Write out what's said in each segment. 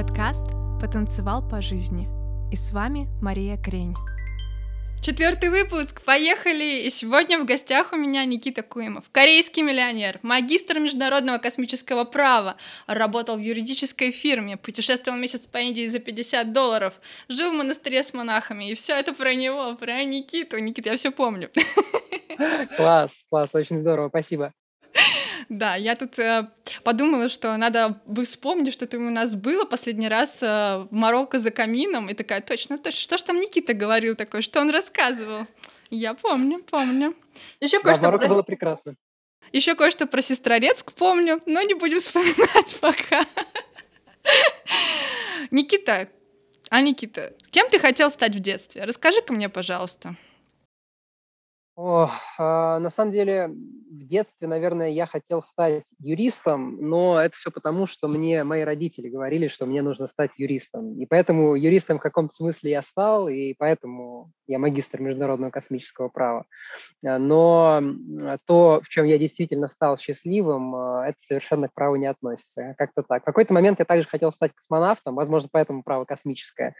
подкаст «Потанцевал по жизни». И с вами Мария Крень. Четвертый выпуск, поехали! И сегодня в гостях у меня Никита Куимов, корейский миллионер, магистр международного космического права, работал в юридической фирме, путешествовал месяц по Индии за 50 долларов, жил в монастыре с монахами, и все это про него, про Никиту. Никита, я все помню. Класс, класс, очень здорово, спасибо. Да, я тут э, подумала, что надо бы вспомнить, что там у нас было последний раз э, в Марокко за камином, и такая, точно, точно, что ж там Никита говорил такое, что он рассказывал? Я помню, помню. Еще да, кое-что Марокко про... было прекрасно. Еще кое-что про Сестрорецк помню, но не будем вспоминать пока. Никита, а Никита, кем ты хотел стать в детстве? Расскажи-ка мне, пожалуйста. О, а, на самом деле, в детстве, наверное, я хотел стать юристом, но это все потому, что мне мои родители говорили, что мне нужно стать юристом. И поэтому юристом в каком-то смысле я стал, и поэтому я магистр международного космического права. А, но то, в чем я действительно стал счастливым, а, это совершенно к праву не относится. Как-то так. В какой-то момент я также хотел стать космонавтом, возможно, поэтому право космическое.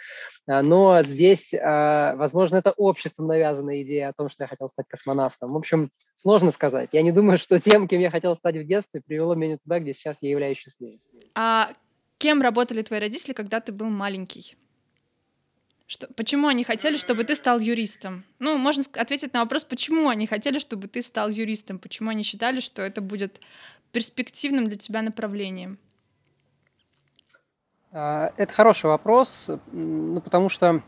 Но здесь, возможно, это обществом навязанная идея о том, что я хотел стать космонавтом. В общем, сложно сказать. Я не думаю, что тем, кем я хотел стать в детстве, привело меня туда, где сейчас я являюсь счастливым. А кем работали твои родители, когда ты был маленький? Что, почему они хотели, чтобы ты стал юристом? Ну, можно ответить на вопрос, почему они хотели, чтобы ты стал юристом? Почему они считали, что это будет перспективным для тебя направлением? А, это хороший вопрос, ну, потому что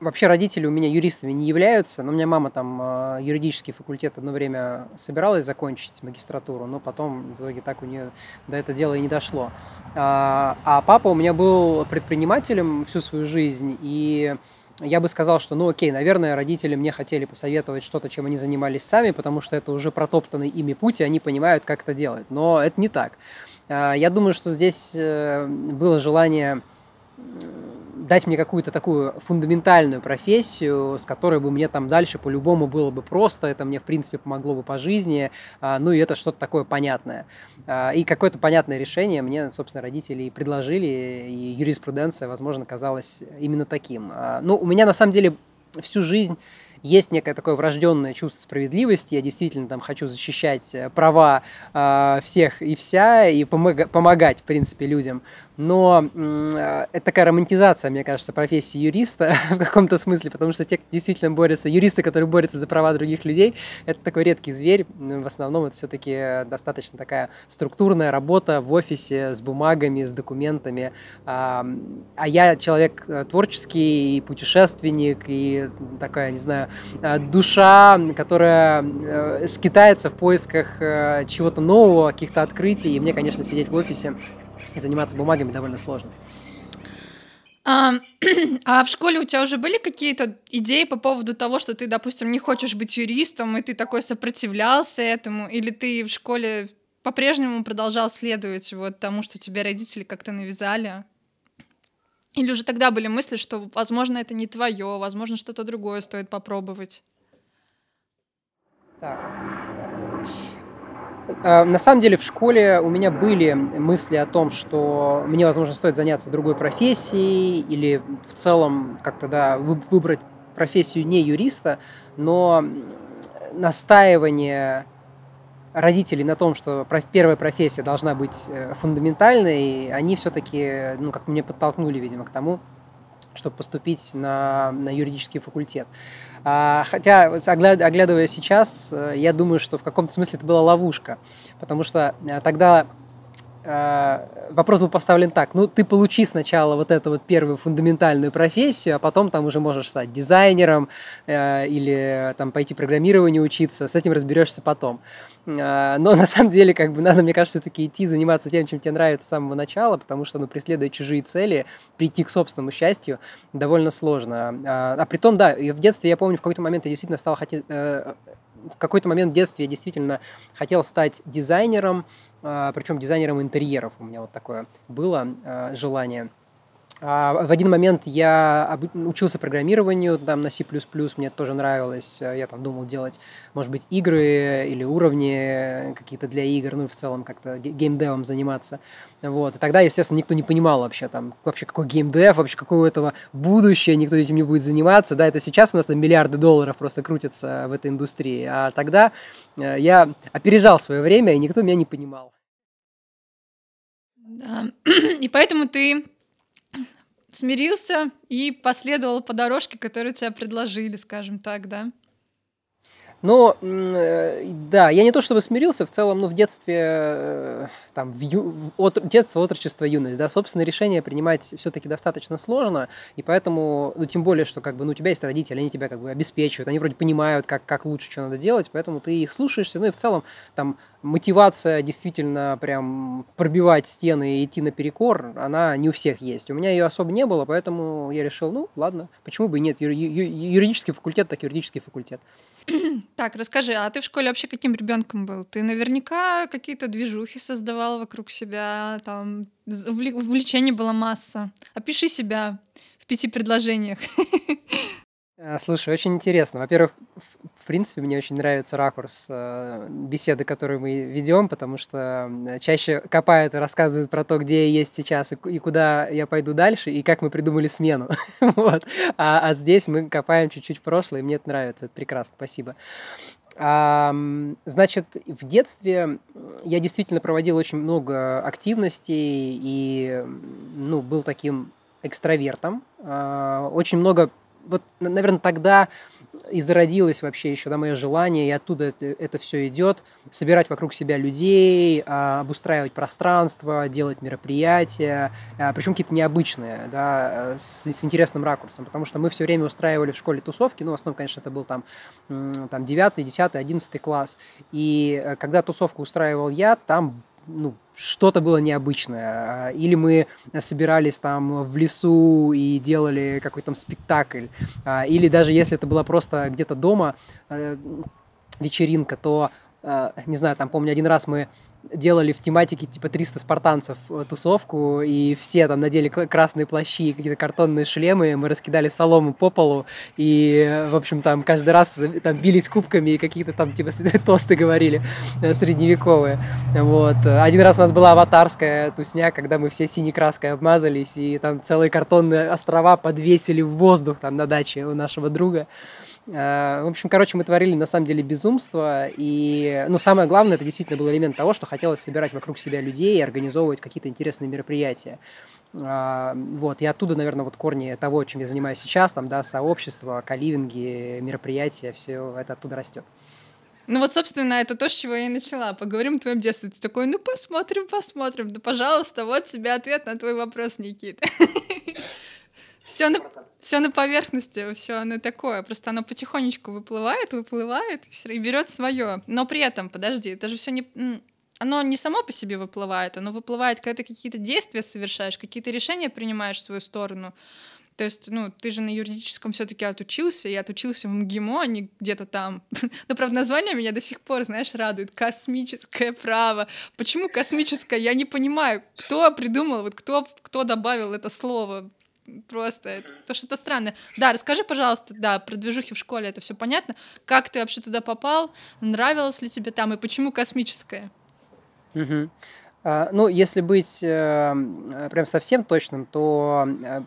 Вообще родители у меня юристами не являются, но у меня мама там э, юридический факультет одно время собиралась закончить магистратуру, но потом в итоге так у нее до этого дела и не дошло. А, а папа у меня был предпринимателем всю свою жизнь, и я бы сказал, что, ну окей, наверное, родители мне хотели посоветовать что-то, чем они занимались сами, потому что это уже протоптанный ими путь, и они понимают, как это делать. Но это не так. А, я думаю, что здесь э, было желание дать мне какую-то такую фундаментальную профессию, с которой бы мне там дальше по-любому было бы просто, это мне, в принципе, помогло бы по жизни, а, ну и это что-то такое понятное. А, и какое-то понятное решение мне, собственно, родители предложили, и юриспруденция, возможно, казалась именно таким. А, ну, у меня, на самом деле, всю жизнь есть некое такое врожденное чувство справедливости, я действительно там хочу защищать э, права э, всех и вся, и помог- помогать, в принципе, людям но э, это такая романтизация, мне кажется, профессии юриста в каком-то смысле, потому что те, кто действительно борются, юристы, которые борются за права других людей, это такой редкий зверь. В основном это все-таки достаточно такая структурная работа в офисе с бумагами, с документами. А, а я человек э, творческий, и путешественник, и такая, не знаю, э, душа, которая скитается в поисках чего-то нового, каких-то открытий. И мне, конечно, сидеть в офисе и заниматься бумагами довольно сложно. А, а в школе у тебя уже были какие-то идеи по поводу того, что ты, допустим, не хочешь быть юристом, и ты такой сопротивлялся этому, или ты в школе по-прежнему продолжал следовать вот тому, что тебе родители как-то навязали? Или уже тогда были мысли, что, возможно, это не твое, возможно, что-то другое стоит попробовать? Так. А, на самом деле в школе у меня были мысли о том, что мне, возможно, стоит заняться другой профессией или в целом как-то да, выбрать профессию не юриста, но настаивание родителей на том, что первая профессия должна быть э, фундаментальной, они все-таки ну, как-то меня подтолкнули, видимо, к тому, чтобы поступить на, на юридический факультет. А, хотя, оглядывая сейчас, э, я думаю, что в каком-то смысле это была ловушка, потому что э, тогда вопрос был поставлен так, ну ты получи сначала вот эту вот первую фундаментальную профессию, а потом там уже можешь стать дизайнером э, или там пойти программированию учиться, с этим разберешься потом. Э, но на самом деле, как бы надо, мне кажется, все-таки идти заниматься тем, чем тебе нравится с самого начала, потому что, ну, преследуя чужие цели, прийти к собственному счастью довольно сложно. А, а при том, да, в детстве, я помню, в какой-то момент я действительно стал хотеть э, в какой-то момент в детстве я действительно хотел стать дизайнером, а, причем дизайнером интерьеров. У меня вот такое было а, желание. А в один момент я учился программированию там на C++, мне тоже нравилось. Я там думал делать, может быть, игры или уровни какие-то для игр, ну и в целом как-то геймдевом заниматься. Вот. И тогда, естественно, никто не понимал вообще там, вообще какой геймдев, вообще какое у этого будущее, никто этим не будет заниматься. Да, это сейчас у нас там миллиарды долларов просто крутятся в этой индустрии. А тогда э, я опережал свое время, и никто меня не понимал. Да. И поэтому ты смирился и последовал по дорожке, которую тебе предложили, скажем так, да? Ну, э, да, я не то чтобы смирился, в целом, ну, в детстве, э, там, в, ю, от, детство, отрочество, юность, да, собственно, решение принимать все-таки достаточно сложно, и поэтому, ну, тем более, что, как бы, ну, у тебя есть родители, они тебя, как бы, обеспечивают, они вроде понимают, как, как лучше, что надо делать, поэтому ты их слушаешься, ну, и в целом, там, мотивация действительно прям пробивать стены и идти наперекор, она не у всех есть. У меня ее особо не было, поэтому я решил, ну, ладно, почему бы и нет, юридический факультет, так юридический факультет. Так, расскажи, а ты в школе вообще каким ребенком был? Ты наверняка какие-то движухи создавал вокруг себя, там увлечений была масса. Опиши себя в пяти предложениях. А, слушай, очень интересно. Во-первых, принципе, мне очень нравится ракурс э, беседы, которую мы ведем, потому что чаще копают и рассказывают про то, где я есть сейчас и, куда я пойду дальше, и как мы придумали смену. вот. а, а здесь мы копаем чуть-чуть прошлое, и мне это нравится. Это прекрасно. Спасибо. А, значит, в детстве я действительно проводил очень много активностей и ну, был таким экстравертом. А, очень много вот, наверное, тогда и зародилось вообще еще да, мое желание, и оттуда это, это все идет, собирать вокруг себя людей, а, обустраивать пространство, делать мероприятия, а, причем какие-то необычные, да, с, с интересным ракурсом, потому что мы все время устраивали в школе тусовки, ну, в основном, конечно, это был там, там 9, 10, 11 класс, и э, когда тусовку устраивал я, там ну, что-то было необычное. А, или мы собирались там в лесу и делали какой-то там спектакль. А, или даже если это было просто где-то дома э, вечеринка, то, э, не знаю, там, помню, один раз мы делали в тематике типа 300 спартанцев э, тусовку, и все там надели красные плащи, какие-то картонные шлемы, мы раскидали солому по полу, и, в общем, там каждый раз там бились кубками и какие-то там типа тосты говорили э, средневековые. Вот. Один раз у нас была аватарская тусня, когда мы все синей краской обмазались, и там целые картонные острова подвесили в воздух там на даче у нашего друга. В общем, короче, мы творили на самом деле безумство, и, ну, самое главное, это действительно был элемент того, что хотелось собирать вокруг себя людей и организовывать какие-то интересные мероприятия. А, вот, и оттуда, наверное, вот корни того, чем я занимаюсь сейчас, там, да, сообщество, каливинги, мероприятия, все это оттуда растет. Ну вот, собственно, это то, с чего я и начала. Поговорим о твоем детстве. Ты такой, ну посмотрим, посмотрим. Да, пожалуйста, вот тебе ответ на твой вопрос, Никита. Все на, все на поверхности, все оно такое. Просто оно потихонечку выплывает, выплывает и берет свое. Но при этом, подожди, это же все не оно не само по себе выплывает, оно выплывает, когда ты какие-то действия совершаешь, какие-то решения принимаешь в свою сторону. То есть, ну, ты же на юридическом все-таки отучился, и отучился в МГИМО, а не где-то там. Но, правда, название меня до сих пор, знаешь, радует. Космическое право. Почему космическое? Я не понимаю, кто придумал, вот кто, кто добавил это слово. Просто это что-то странное. Да, расскажи, пожалуйста, да, про движухи в школе, это все понятно. Как ты вообще туда попал? Нравилось ли тебе там? И почему космическое? Угу. Ну, если быть э, прям совсем точным, то э,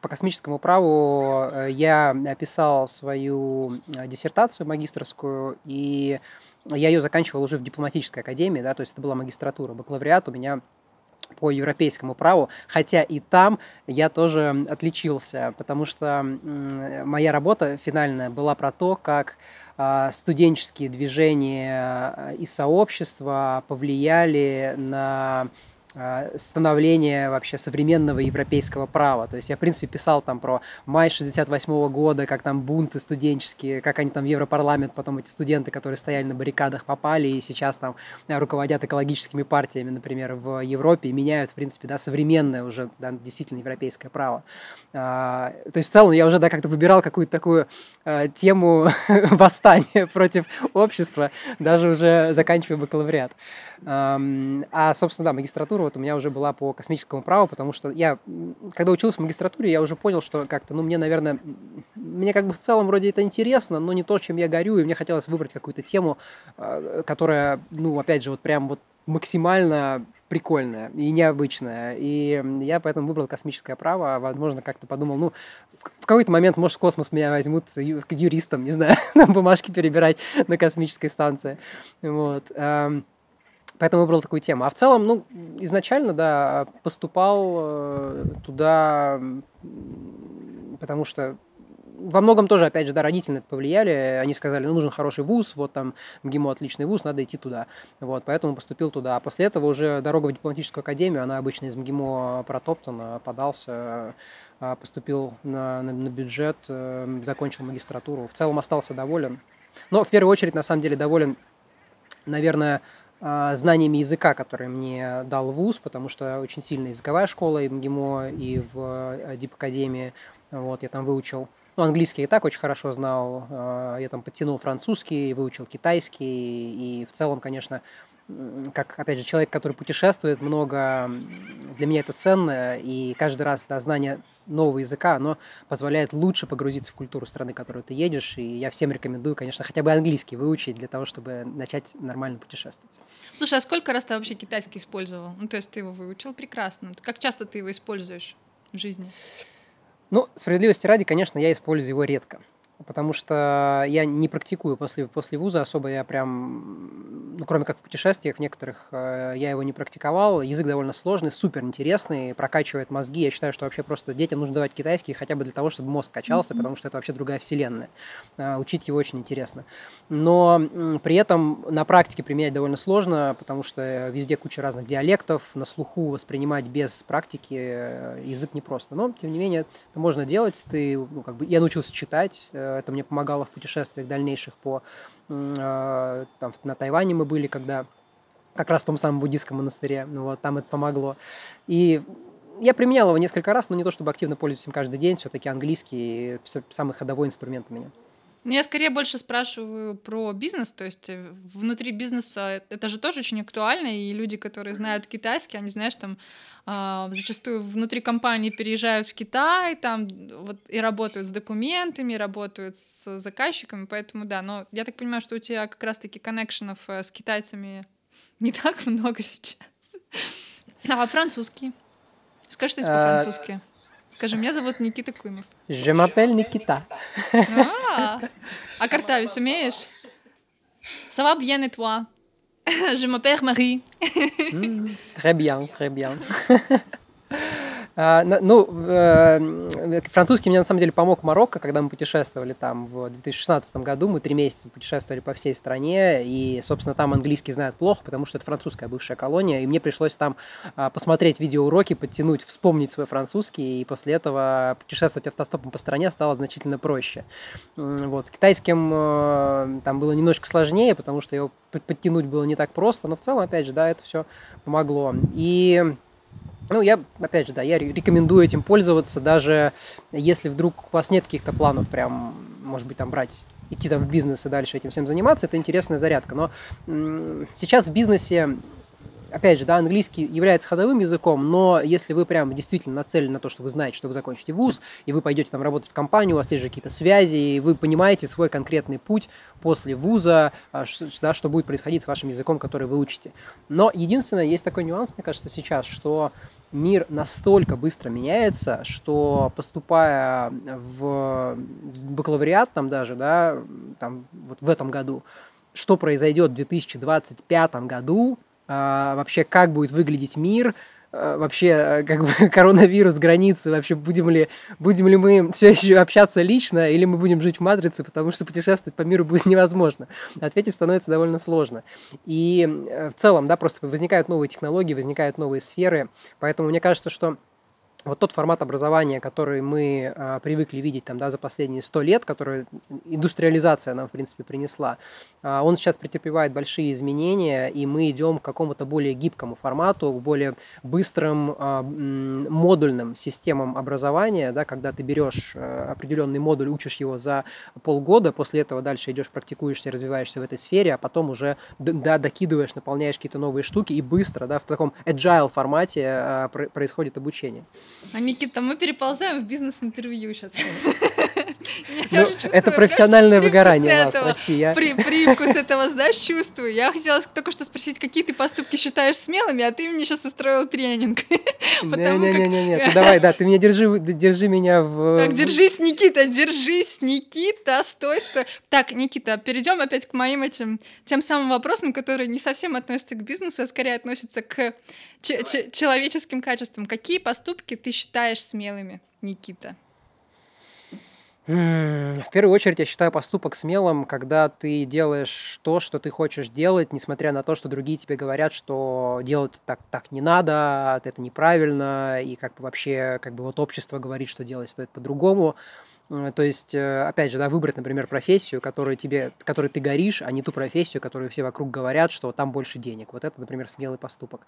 по космическому праву э, я описал свою диссертацию магистрскую, и я ее заканчивал уже в дипломатической академии, да, то есть это была магистратура, бакалавриат у меня по европейскому праву, хотя и там я тоже отличился, потому что моя работа финальная была про то, как а, студенческие движения а, и сообщества повлияли на а, становления вообще современного европейского права. То есть я, в принципе, писал там про май 68 -го года, как там бунты студенческие, как они там в Европарламент, потом эти студенты, которые стояли на баррикадах, попали и сейчас там руководят экологическими партиями, например, в Европе и меняют, в принципе, да, современное уже, да, действительно европейское право. А, то есть в целом я уже, да, как-то выбирал какую-то такую а, тему восстания против общества, даже уже заканчивая бакалавриат. А, собственно, да, магистратура магистратуру вот у меня уже была по космическому праву, потому что я, когда учился в магистратуре, я уже понял, что как-то, ну, мне, наверное, мне как бы в целом вроде это интересно, но не то, чем я горю, и мне хотелось выбрать какую-то тему, а, которая, ну, опять же, вот прям вот максимально прикольная и необычная. И я поэтому выбрал космическое право. А, возможно, как-то подумал, ну, в, какой-то момент, может, в космос меня возьмут юристом, не знаю, там бумажки перебирать на космической станции. Вот. Поэтому выбрал такую тему. А в целом, ну, изначально, да, поступал э, туда, потому что во многом тоже, опять же, да, родители на это повлияли. Они сказали, ну, нужен хороший вуз, вот там МГИМО отличный вуз, надо идти туда. Вот, поэтому поступил туда. А после этого уже дорога в дипломатическую академию, она обычно из МГИМО протоптана, подался, а, поступил на, на, на бюджет, э, закончил магистратуру. В целом остался доволен. Но в первую очередь, на самом деле, доволен, наверное, знаниями языка, которые мне дал вуз, потому что очень сильная языковая школа и в МГИМО, и в э, Дипакадемии. Вот, я там выучил ну, английский я и так очень хорошо знал. А, я там подтянул французский, выучил китайский. И в целом, конечно, как, опять же, человек, который путешествует много, для меня это ценно. И каждый раз да, знание нового языка, оно позволяет лучше погрузиться в культуру страны, в которую ты едешь. И я всем рекомендую, конечно, хотя бы английский выучить для того, чтобы начать нормально путешествовать. Слушай, а сколько раз ты вообще китайский использовал? Ну, то есть ты его выучил прекрасно. Как часто ты его используешь в жизни? Ну, справедливости ради, конечно, я использую его редко потому что я не практикую после, после вуза особо, я прям, ну, кроме как в путешествиях некоторых, э, я его не практиковал. Язык довольно сложный, супер интересный, прокачивает мозги. Я считаю, что вообще просто детям нужно давать китайский хотя бы для того, чтобы мозг качался, потому что это вообще другая вселенная. Э, учить его очень интересно. Но при этом на практике применять довольно сложно, потому что везде куча разных диалектов, на слуху воспринимать без практики э, язык непросто. Но, тем не менее, это можно делать. Ты, ну, как бы, я научился читать, это мне помогало в путешествиях дальнейших по... А, там, на Тайване мы были, когда как раз в том самом буддийском монастыре, ну вот, там это помогло. И я применял его несколько раз, но не то чтобы активно пользуюсь им каждый день, все-таки английский самый ходовой инструмент у меня. Ну, я скорее больше спрашиваю про бизнес, то есть э, внутри бизнеса это же тоже очень актуально, и люди, которые знают китайский, они, знаешь, там э, зачастую внутри компании переезжают в Китай, там вот и работают с документами, работают с заказчиками, поэтому да, но я так понимаю, что у тебя как раз-таки коннекшенов э, с китайцами не так много сейчас. А французский? Скажи что-нибудь по-французски. Скажи, меня зовут Никита Куймов. Je m'appelle Никита. А, а картавить умеешь? Ça va bien et toi? Je m'appelle Marie. Très bien, très bien. А, ну, э, французский мне на самом деле помог Марокко, когда мы путешествовали там в 2016 году. Мы три месяца путешествовали по всей стране, и, собственно, там английский знают плохо, потому что это французская бывшая колония, и мне пришлось там а, посмотреть видеоуроки, подтянуть, вспомнить свой французский, и после этого путешествовать автостопом по стране стало значительно проще. Вот, с китайским э, там было немножко сложнее, потому что его подтянуть было не так просто, но в целом, опять же, да, это все помогло. И ну, я, опять же, да, я рекомендую этим пользоваться, даже если вдруг у вас нет каких-то планов прям, может быть, там брать идти там в бизнес и дальше этим всем заниматься, это интересная зарядка. Но сейчас в бизнесе опять же, да, английский является ходовым языком, но если вы прям действительно нацелены на то, что вы знаете, что вы закончите вуз, и вы пойдете там работать в компанию, у вас есть же какие-то связи, и вы понимаете свой конкретный путь после вуза, а, да, что будет происходить с вашим языком, который вы учите. Но единственное, есть такой нюанс, мне кажется, сейчас, что мир настолько быстро меняется, что поступая в бакалавриат там даже, да, там вот в этом году, что произойдет в 2025 году, а, вообще как будет выглядеть мир, вообще э, как бы коронавирус, границы, вообще будем ли, будем ли мы все еще общаться лично или мы будем жить в матрице, потому что путешествовать по миру будет невозможно. Ответить становится довольно сложно. И э, в целом, да, просто возникают новые технологии, возникают новые сферы, поэтому мне кажется, что вот тот формат образования, который мы а, привыкли видеть там, да, за последние сто лет, который индустриализация нам, в принципе, принесла, а, он сейчас претерпевает большие изменения, и мы идем к какому-то более гибкому формату, к более быстрым а, модульным системам образования, да, когда ты берешь а, определенный модуль, учишь его за полгода, после этого дальше идешь, практикуешься, развиваешься в этой сфере, а потом уже да, докидываешь, наполняешь какие-то новые штуки, и быстро, да, в таком agile формате а, происходит обучение. А, Никита, мы переползаем в бизнес-интервью сейчас. Ну, это профессиональное выгорание, прости. Я... Привкус этого, знаешь, чувствую. Я хотела только что спросить, какие ты поступки считаешь смелыми, а ты мне сейчас устроил тренинг. Не-не-не, давай, да, ты меня держи, держи меня в... Так, держись, Никита, держись, Никита, стой, стой. Так, Никита, перейдем опять к моим этим, тем самым вопросам, которые не совсем относятся к бизнесу, а скорее относятся к человеческим качествам. Какие поступки ты считаешь смелыми, Никита? В первую очередь, я считаю поступок смелым, когда ты делаешь то, что ты хочешь делать, несмотря на то, что другие тебе говорят, что делать так, так не надо, это неправильно, и как бы вообще, как бы вот общество говорит, что делать стоит по-другому. Э, то есть, э, опять же, да, выбрать, например, профессию, которой тебе, которой ты горишь, а не ту профессию, которую все вокруг говорят, что там больше денег. Вот это, например, смелый поступок.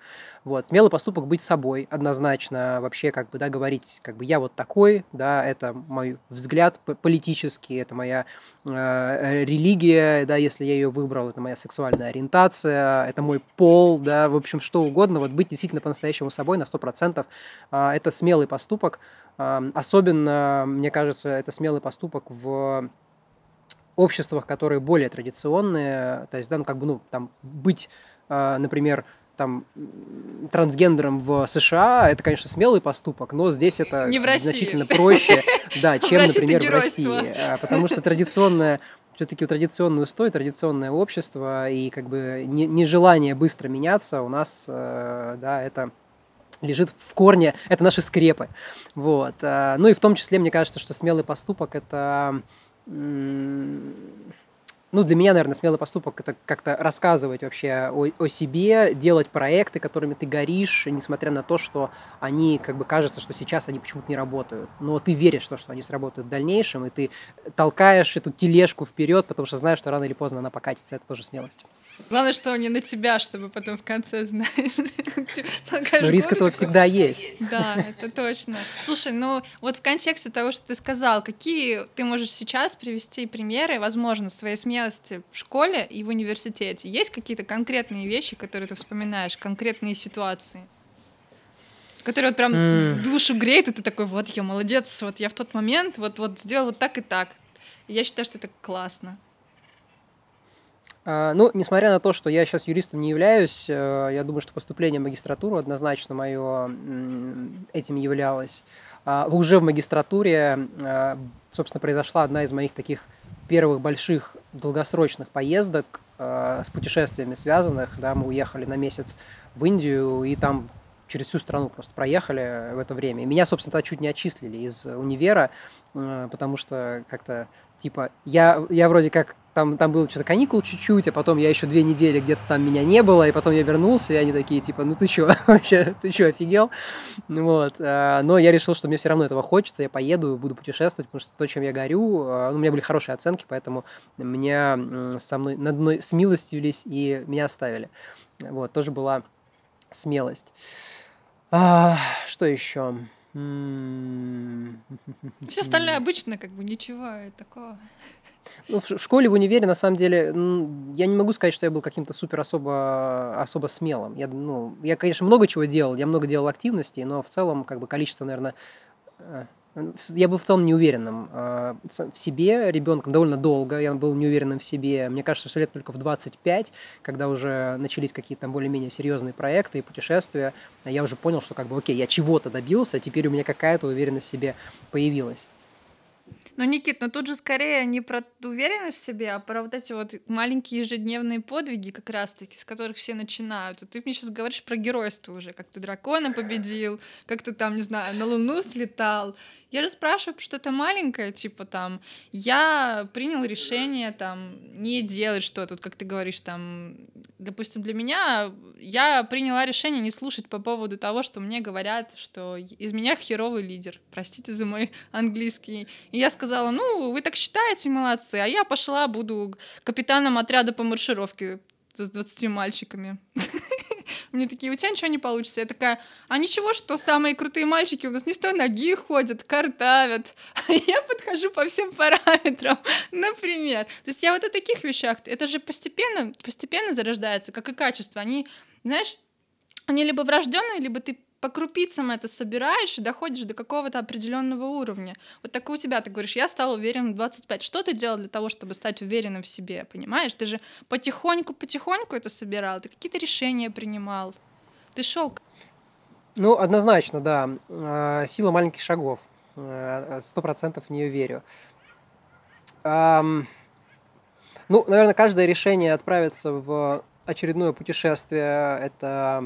Вот. Смелый поступок быть собой, однозначно, вообще, как бы, да, говорить, как бы, я вот такой, да, это мой взгляд политический, это моя э, религия, да, если я ее выбрал, это моя сексуальная ориентация, это мой пол, да, в общем, что угодно, вот быть действительно по-настоящему собой на 100%, э, это смелый поступок, Особенно, мне кажется, это смелый поступок в обществах, которые более традиционные, то есть, да, ну, как бы, ну, там, быть, а, например, там, трансгендером в США, это, конечно, смелый поступок, но здесь это Не в значительно проще, да, чем, например, в России. А, потому что традиционное все-таки традиционный устой, традиционное общество и как бы нежелание быстро меняться у нас, э, да, это лежит в корне, это наши скрепы. Вот. Э, ну и в том числе, мне кажется, что смелый поступок – это ну, для меня, наверное, смелый поступок это как-то рассказывать вообще о, о себе, делать проекты, которыми ты горишь, несмотря на то, что они, как бы кажется, что сейчас они почему-то не работают. Но ты веришь в то, что они сработают в дальнейшем, и ты толкаешь эту тележку вперед, потому что знаешь, что рано или поздно она покатится. Это тоже смелость. Главное, что не на тебя, чтобы потом в конце, знаешь, Но риск этого всегда есть. Да, это точно. Слушай, ну вот в контексте того, что ты сказал, какие ты можешь сейчас привести примеры, возможно, своей смелости в школе и в университете? Есть какие-то конкретные вещи, которые ты вспоминаешь, конкретные ситуации? которые вот прям mm. душу греют, и ты такой, вот я молодец, вот я в тот момент вот, вот сделал вот так и так. И я считаю, что это классно. А, ну, несмотря на то, что я сейчас юристом не являюсь, э, я думаю, что поступление в магистратуру однозначно мое этим являлось. А, уже в магистратуре, э, собственно, произошла одна из моих таких первых больших долгосрочных поездок э, с путешествиями связанных. Да, мы уехали на месяц в Индию и там через всю страну просто проехали в это время. И меня, собственно, тогда чуть не отчислили из универа, потому что как-то типа я, я вроде как там, там было что-то каникул чуть-чуть, а потом я еще две недели где-то там меня не было, и потом я вернулся, и они такие, типа, ну ты что, вообще, ты что, офигел? Вот. А, но я решил, что мне все равно этого хочется, я поеду, буду путешествовать, потому что то, чем я горю, а, ну, у меня были хорошие оценки, поэтому меня со мной над мной смилостивились и меня оставили. Вот, тоже была смелость. А, что еще? Все остальное обычно, как бы ничего такого. Ну, в школе, в универе, на самом деле, я не могу сказать, что я был каким-то супер особо, особо смелым. Я, ну, я, конечно, много чего делал, я много делал активностей, но в целом, как бы, количество, наверное, э, я был в целом неуверенным э, в себе ребенком довольно долго. Я был неуверенным в себе. Мне кажется, что лет только в 25, когда уже начались какие-то более-менее серьезные проекты и путешествия, я уже понял, что как бы окей, я чего-то добился, а теперь у меня какая-то уверенность в себе появилась. Ну, Никит, ну тут же скорее не про уверенность в себе, а про вот эти вот маленькие ежедневные подвиги как раз-таки, с которых все начинают. Вот ты мне сейчас говоришь про геройство уже, как ты дракона победил, как ты там, не знаю, на Луну слетал. Я же спрашиваю что-то маленькое, типа там, я принял решение там не делать что-то, вот как ты говоришь, там, допустим, для меня я приняла решение не слушать по поводу того, что мне говорят, что из меня херовый лидер. Простите за мой английский. И я сказала, ну, вы так считаете, молодцы, а я пошла, буду капитаном отряда по маршировке с 20 мальчиками. Мне такие, у тебя ничего не получится. Я такая, а ничего, что самые крутые мальчики у нас не с той ноги ходят, картавят. Я подхожу по всем параметрам, например. То есть я вот о таких вещах, это же постепенно, постепенно зарождается, как и качество. Они, знаешь, они либо врожденные, либо ты по крупицам это собираешь и доходишь до какого-то определенного уровня. Вот так у тебя, ты говоришь, я стал уверенным в 25. Что ты делал для того, чтобы стать уверенным в себе, понимаешь? Ты же потихоньку-потихоньку это собирал, ты какие-то решения принимал. Ты шел. Ну, однозначно, да. А, сила маленьких шагов. Э, сто процентов в нее верю. Ну, наверное, каждое решение отправиться в очередное путешествие, это,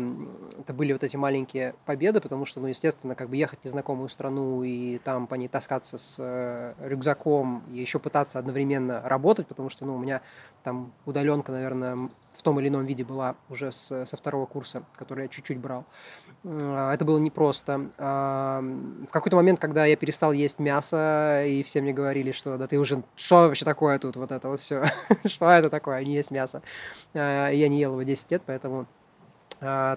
это были вот эти маленькие победы, потому что, ну, естественно, как бы ехать в незнакомую страну и там по ней таскаться с э, рюкзаком и еще пытаться одновременно работать, потому что, ну, у меня там удаленка, наверное, в том или ином виде была уже с, со второго курса, который я чуть-чуть брал. А, это было непросто. В какой-то момент, когда я перестал есть мясо, и все мне говорили, что да ты уже, что вообще такое тут, вот это вот все, что это такое, не есть мясо. А, я не ел его 10 лет, поэтому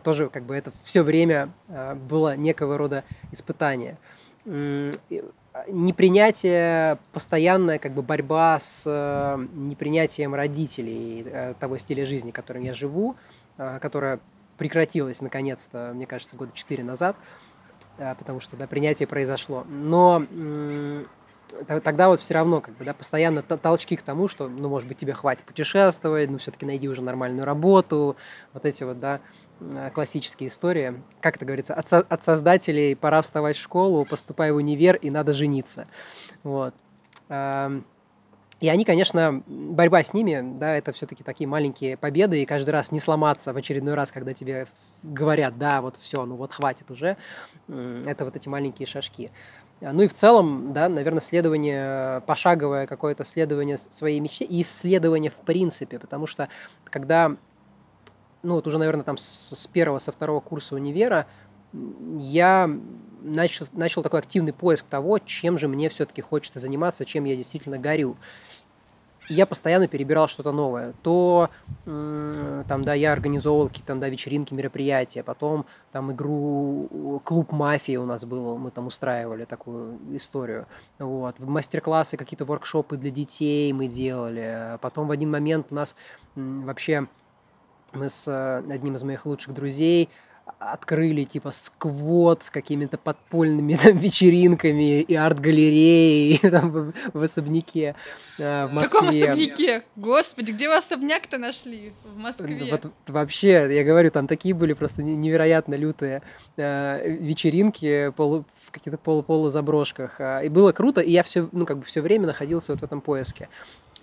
тоже как бы это все время было некого рода испытание непринятие, постоянная как бы борьба с э, непринятием родителей э, того стиля жизни, которым я живу, э, которая прекратилась наконец-то, мне кажется, года четыре назад, потому что да, принятие произошло. Но тогда вот все равно как бы, да, постоянно толчки к тому, что, ну, может быть, тебе хватит путешествовать, ну, все-таки найди уже нормальную работу, вот эти вот, да, э, классические истории. Как это говорится, от, со- от создателей пора вставать в школу, поступай в универ и надо жениться. Вот. И они, конечно, борьба с ними, да, это все-таки такие маленькие победы, и каждый раз не сломаться в очередной раз, когда тебе говорят, да, вот все, ну вот хватит уже, это вот эти маленькие шажки. А, ну и в целом, да, наверное, следование, пошаговое какое-то следование своей мечте и исследование в принципе, потому что когда, ну вот уже, наверное, там с, с первого, со второго курса универа я начал, начал такой активный поиск того, чем же мне все-таки хочется заниматься, чем я действительно горю я постоянно перебирал что-то новое. То там, да, я организовывал какие-то там, да, вечеринки, мероприятия, потом там игру клуб мафии у нас был, мы там устраивали такую историю. Вот. Мастер-классы, какие-то воркшопы для детей мы делали. Потом в один момент у нас вообще мы с э, одним из моих лучших друзей открыли типа сквот с какими-то подпольными там вечеринками и арт-галереей там, в, в особняке э, в Москве. В каком особняке? Господи, где вы особняк-то нашли в Москве? Вот вообще, я говорю, там такие были просто невероятно лютые э, вечеринки полу, в каких-то полу-полу-заброшках. Э, и было круто, и я все, ну, как бы все время находился вот в этом поиске.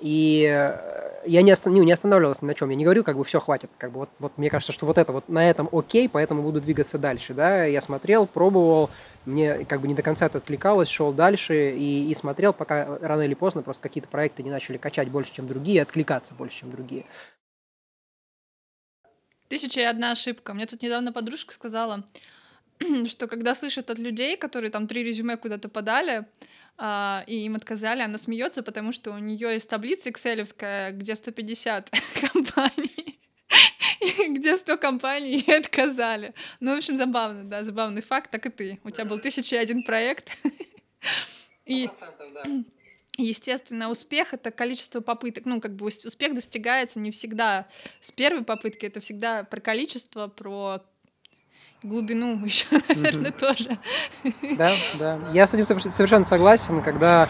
И э, я не, останов, не останавливался ни на чем. Я не говорил, как бы все хватит. Как бы вот, вот мне кажется, что вот это вот на этом окей, поэтому буду двигаться дальше. Да? Я смотрел, пробовал, мне как бы не до конца это откликалось, шел дальше и, и смотрел, пока рано или поздно просто какие-то проекты не начали качать больше, чем другие, откликаться больше, чем другие. Тысяча и одна ошибка. Мне тут недавно подружка сказала, что когда слышит от людей, которые там три резюме куда-то подали, а, и им отказали. Она смеется, потому что у нее есть таблица экселевская, где 150 компаний, где 100 компаний и отказали. Ну, в общем, забавно, да, забавный факт, так и ты. У тебя был тысяча один проект. И Естественно, успех — это количество попыток. Ну, как бы успех достигается не всегда с первой попытки, это всегда про количество, про глубину еще, наверное, тоже. Да, да. Я с этим совершенно согласен. Когда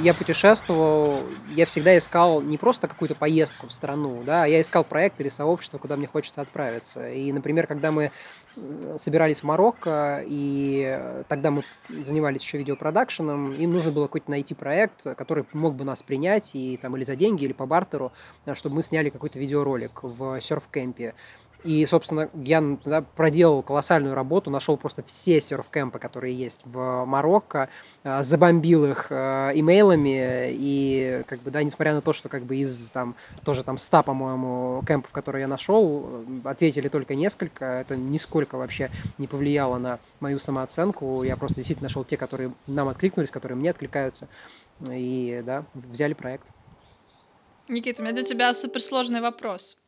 я путешествовал, я всегда искал не просто какую-то поездку в страну, да, а я искал проект или сообщество, куда мне хочется отправиться. И, например, когда мы собирались в Марокко, и тогда мы занимались еще видеопродакшеном, им нужно было какой-то найти проект, который мог бы нас принять и там или за деньги, или по бартеру, чтобы мы сняли какой-то видеоролик в серф-кемпе. И, собственно, я да, проделал колоссальную работу, нашел просто все серф-кемпы, которые есть в Марокко, э, забомбил их э, имейлами, и, как бы, да, несмотря на то, что, как бы, из, там, тоже там 100, по-моему, кемпов, которые я нашел, ответили только несколько, это нисколько вообще не повлияло на мою самооценку, я просто действительно нашел те, которые нам откликнулись, которые мне откликаются, и, да, взяли проект. Никита, у меня для тебя суперсложный вопрос.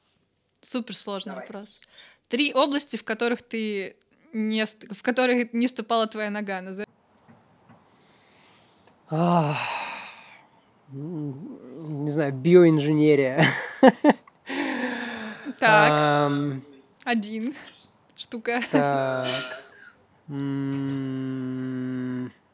Суперсложный Давай. вопрос. Три области, в которых ты не, в которых не ступала твоя нога. Назови. А, не знаю, биоинженерия. Так. Один. Штука. Так.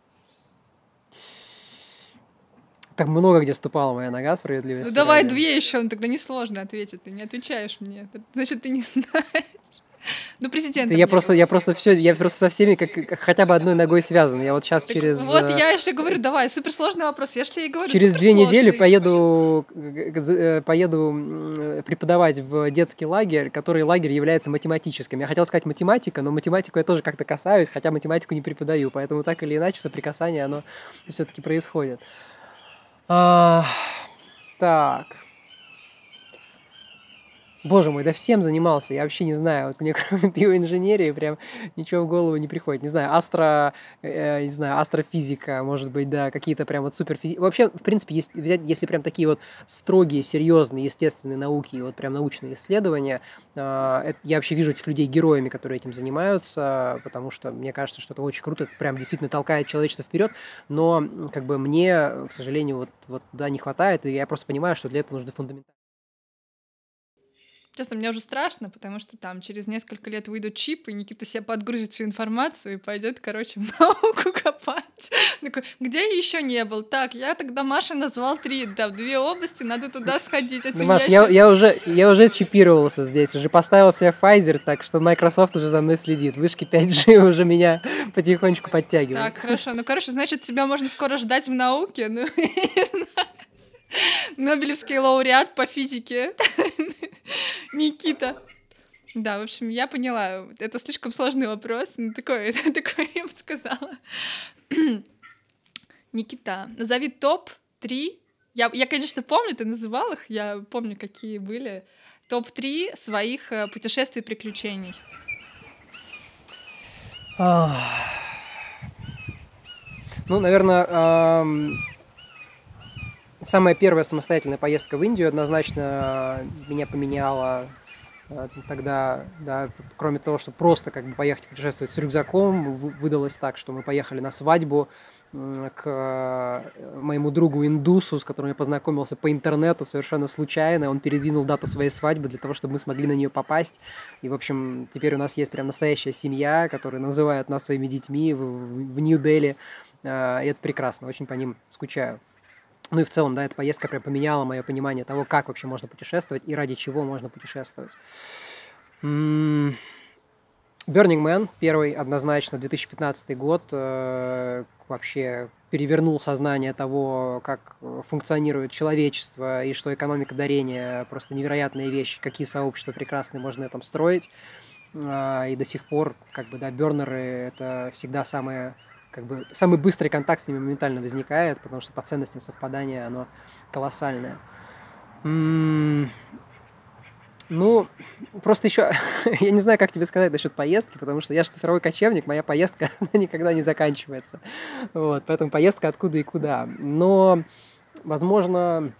Так много где ступала моя нога, справедливости. Ну давай ради. две еще, ну тогда несложно ответить. Ты не отвечаешь мне. Значит, ты не знаешь. Ну, президент. Я просто, я просто все, я просто со всеми как, как хотя бы одной ногой связан. Я вот сейчас так через. Вот э, я еще говорю, давай, суперсложный вопрос. Я же тебе и говорю. Через две недели поеду, э, поеду преподавать в детский лагерь, который лагерь является математическим. Я хотел сказать математика, но математику я тоже как-то касаюсь, хотя математику не преподаю, поэтому так или иначе соприкасание оно все-таки происходит. А, так. Боже мой, да всем занимался, я вообще не знаю. Вот мне кроме биоинженерии прям ничего в голову не приходит. Не знаю, астро, э, не знаю, астрофизика, может быть, да, какие-то прям вот суперфизика. Вообще, в принципе, если взять, если прям такие вот строгие, серьезные, естественные науки, вот прям научные исследования, э, я вообще вижу этих людей героями, которые этим занимаются, потому что мне кажется, что это очень круто, это прям действительно толкает человечество вперед, но как бы мне, к сожалению, вот, вот да, не хватает, и я просто понимаю, что для этого нужны фундаментальные Честно, мне уже страшно, потому что там через несколько лет выйдут чипы, и Никита себе подгрузит всю информацию и пойдет, короче, в науку копать. Такой, где я еще не был? Так, я тогда Маша назвал три, да, в две области, надо туда сходить. Ну, Маш, я, я, уже, я уже чипировался здесь, уже поставил себе Pfizer, так что Microsoft уже за мной следит. Вышки 5G уже меня потихонечку подтягивают. Так, хорошо. Ну, короче, значит, тебя можно скоро ждать в науке. Ну, не знаю. Нобелевский лауреат по физике. Никита. Да, в общем, я поняла. Это слишком сложный вопрос. Ну, такой, такой я бы сказала. Никита, назови топ-3. Я, я, конечно, помню, ты называл их, я помню, какие были. Топ-3 своих э, путешествий приключений. Ну, наверное, самая первая самостоятельная поездка в Индию однозначно э, меня поменяла э, тогда, да, кроме того, что просто как бы поехать путешествовать с рюкзаком, выдалось так, что мы поехали на свадьбу к э, моему другу индусу, с которым я познакомился по интернету совершенно случайно. Он передвинул дату своей свадьбы для того, чтобы мы смогли на нее попасть. И, в общем, теперь у нас есть прям настоящая семья, которая называет нас своими детьми в, в Нью-Дели. И это прекрасно, очень по ним скучаю. Ну и в целом, да, эта поездка прям поменяла мое понимание того, как вообще можно путешествовать и ради чего можно путешествовать. Burning Man, первый однозначно, 2015 год, э, вообще перевернул сознание того, как функционирует человечество и что экономика дарения просто невероятная вещь, какие сообщества прекрасные можно этом строить. Э, и до сих пор, как бы, да, бернеры — это всегда самое как бы самый быстрый контакт с ними моментально возникает, потому что по ценностям совпадания оно колоссальное. ну, просто еще, я не знаю, как тебе сказать насчет поездки, потому что я же цифровой кочевник, моя поездка никогда не заканчивается. Вот, поэтому поездка откуда и куда. Но, возможно,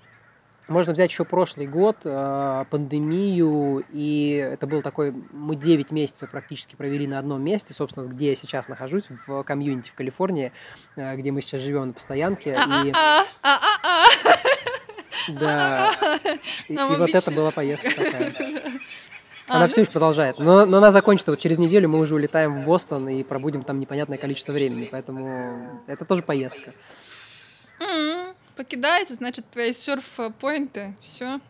можно взять еще прошлый год, э, пандемию, и это был такой, мы 9 месяцев практически провели на одном месте, собственно, где я сейчас нахожусь, в комьюнити в Калифорнии, э, где мы сейчас живем на постоянке. И... Да. И, и вот это была поездка такая. Она а, все ну еще продолжает. Но, но она закончится вот через неделю, мы уже улетаем в Бостон и пробудем там непонятное количество времени. Поэтому это тоже поездка. Покидаете, значит, твои серф-поинты, все.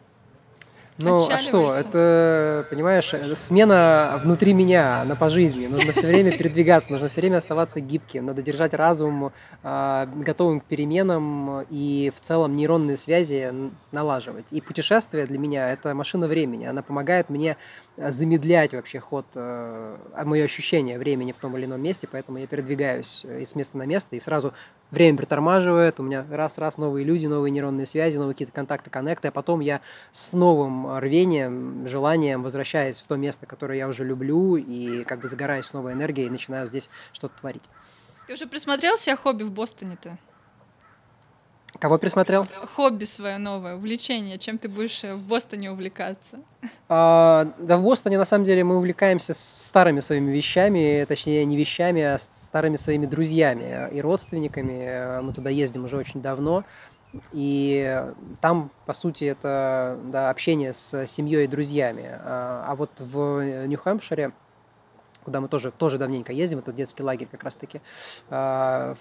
Ну, а что, это, понимаешь, это смена внутри меня, она по жизни. Нужно все время передвигаться, нужно все время оставаться гибким, надо держать разум э, готовым к переменам и в целом нейронные связи налаживать. И путешествие для меня – это машина времени, она помогает мне замедлять вообще ход, э, мое ощущение времени в том или ином месте, поэтому я передвигаюсь э, из места на место, и сразу время притормаживает, у меня раз-раз новые люди, новые нейронные связи, новые какие-то контакты, коннекты, а потом я с новым рвением, желанием возвращаюсь в то место, которое я уже люблю, и как бы загораюсь новой энергией и начинаю здесь что-то творить. Ты уже присмотрел себе хобби в Бостоне-то? Кого присмотрел? Хобби свое новое, увлечение. Чем ты будешь э, в Бостоне увлекаться? А, да, в Бостоне на самом деле мы увлекаемся старыми своими вещами, точнее не вещами, а старыми своими друзьями и родственниками. Мы туда ездим уже очень давно. И там, по сути, это да, общение с семьей и друзьями. А, а вот в Нью-Хэмпшире, куда мы тоже, тоже давненько ездим, это детский лагерь как раз-таки, а,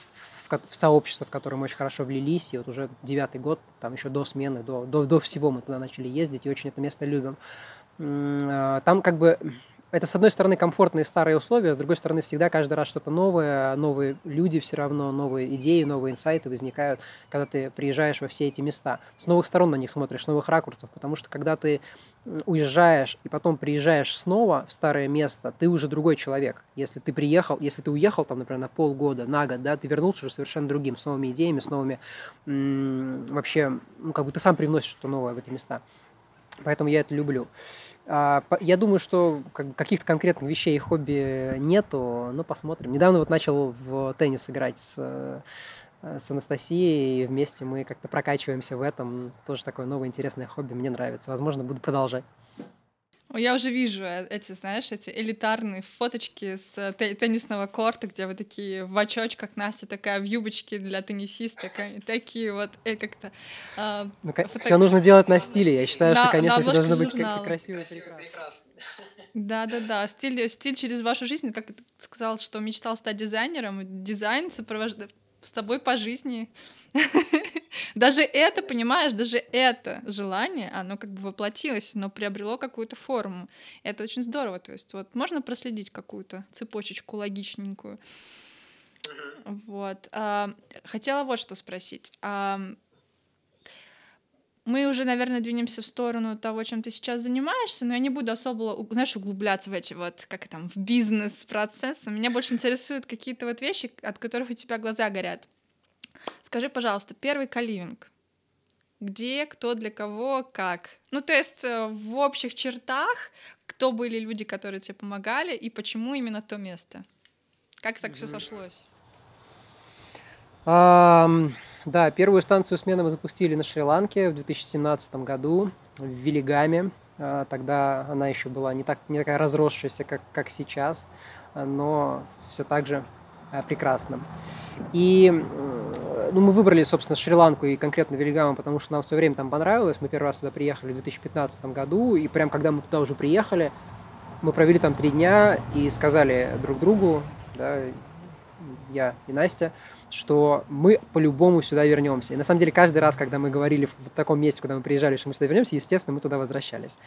в, сообщество, в которое мы очень хорошо влились, и вот уже девятый год, там еще до смены, до, до, до всего мы туда начали ездить, и очень это место любим. А, там как бы это, с одной стороны, комфортные старые условия, с другой стороны, всегда каждый раз что-то новое, новые люди все равно, новые идеи, новые инсайты возникают, когда ты приезжаешь во все эти места. С новых сторон на них смотришь, с новых ракурсов, потому что когда ты уезжаешь и потом приезжаешь снова в старое место, ты уже другой человек. Если ты приехал, если ты уехал там, например, на полгода, на год, да, ты вернулся уже совершенно другим, с новыми идеями, с новыми, вообще, ну, как бы ты сам привносишь что-то новое в эти места. Поэтому я это люблю. А, я думаю, что каких-то конкретных вещей и хобби нету, но посмотрим. Недавно вот начал в теннис играть с, э, с Анастасией, и вместе мы как-то прокачиваемся в этом. Тоже такое новое интересное хобби, мне нравится. Возможно, буду продолжать. Я уже вижу э, эти, знаешь, эти элитарные фоточки с э, теннисного корта, где вы такие в очочках, Настя такая в юбочке для теннисиста, такие вот э, как-то... Э, ну, фото... Все нужно делать на стиле. Я считаю, на, что, конечно, все должно быть как-то красиво и прекрасно. Да-да-да, стиль, стиль через вашу жизнь, как ты сказал, что мечтал стать дизайнером, дизайн сопровождает с тобой по жизни. даже это, понимаешь, даже это желание, оно как бы воплотилось, но приобрело какую-то форму. Это очень здорово. То есть вот можно проследить какую-то цепочечку логичненькую. Вот. А, хотела вот что спросить. Мы уже, наверное, двинемся в сторону того, чем ты сейчас занимаешься, но я не буду особо, знаешь, углубляться в эти вот, как там, в бизнес-процессы. Меня больше интересуют какие-то вот вещи, от которых у тебя глаза горят. Скажи, пожалуйста, первый каливинг. Где, кто, для кого, как? Ну, то есть э, в общих чертах, кто были люди, которые тебе помогали, и почему именно то место? Как так mm-hmm. все сошлось? Um, да, первую станцию смены мы запустили на Шри-Ланке в 2017 году в Велигаме. Uh, тогда она еще была не, так, не такая разросшаяся, как, как сейчас, но все так же uh, прекрасно. И ну, мы выбрали, собственно, Шри-Ланку и конкретно Велигаму, потому что нам все время там понравилось. Мы первый раз туда приехали в 2015 году, и прям когда мы туда уже приехали, мы провели там три дня и сказали друг другу, да, я и Настя, что мы по-любому сюда вернемся. И на самом деле каждый раз, когда мы говорили в таком месте, куда мы приезжали, что мы сюда вернемся, естественно, мы туда возвращались.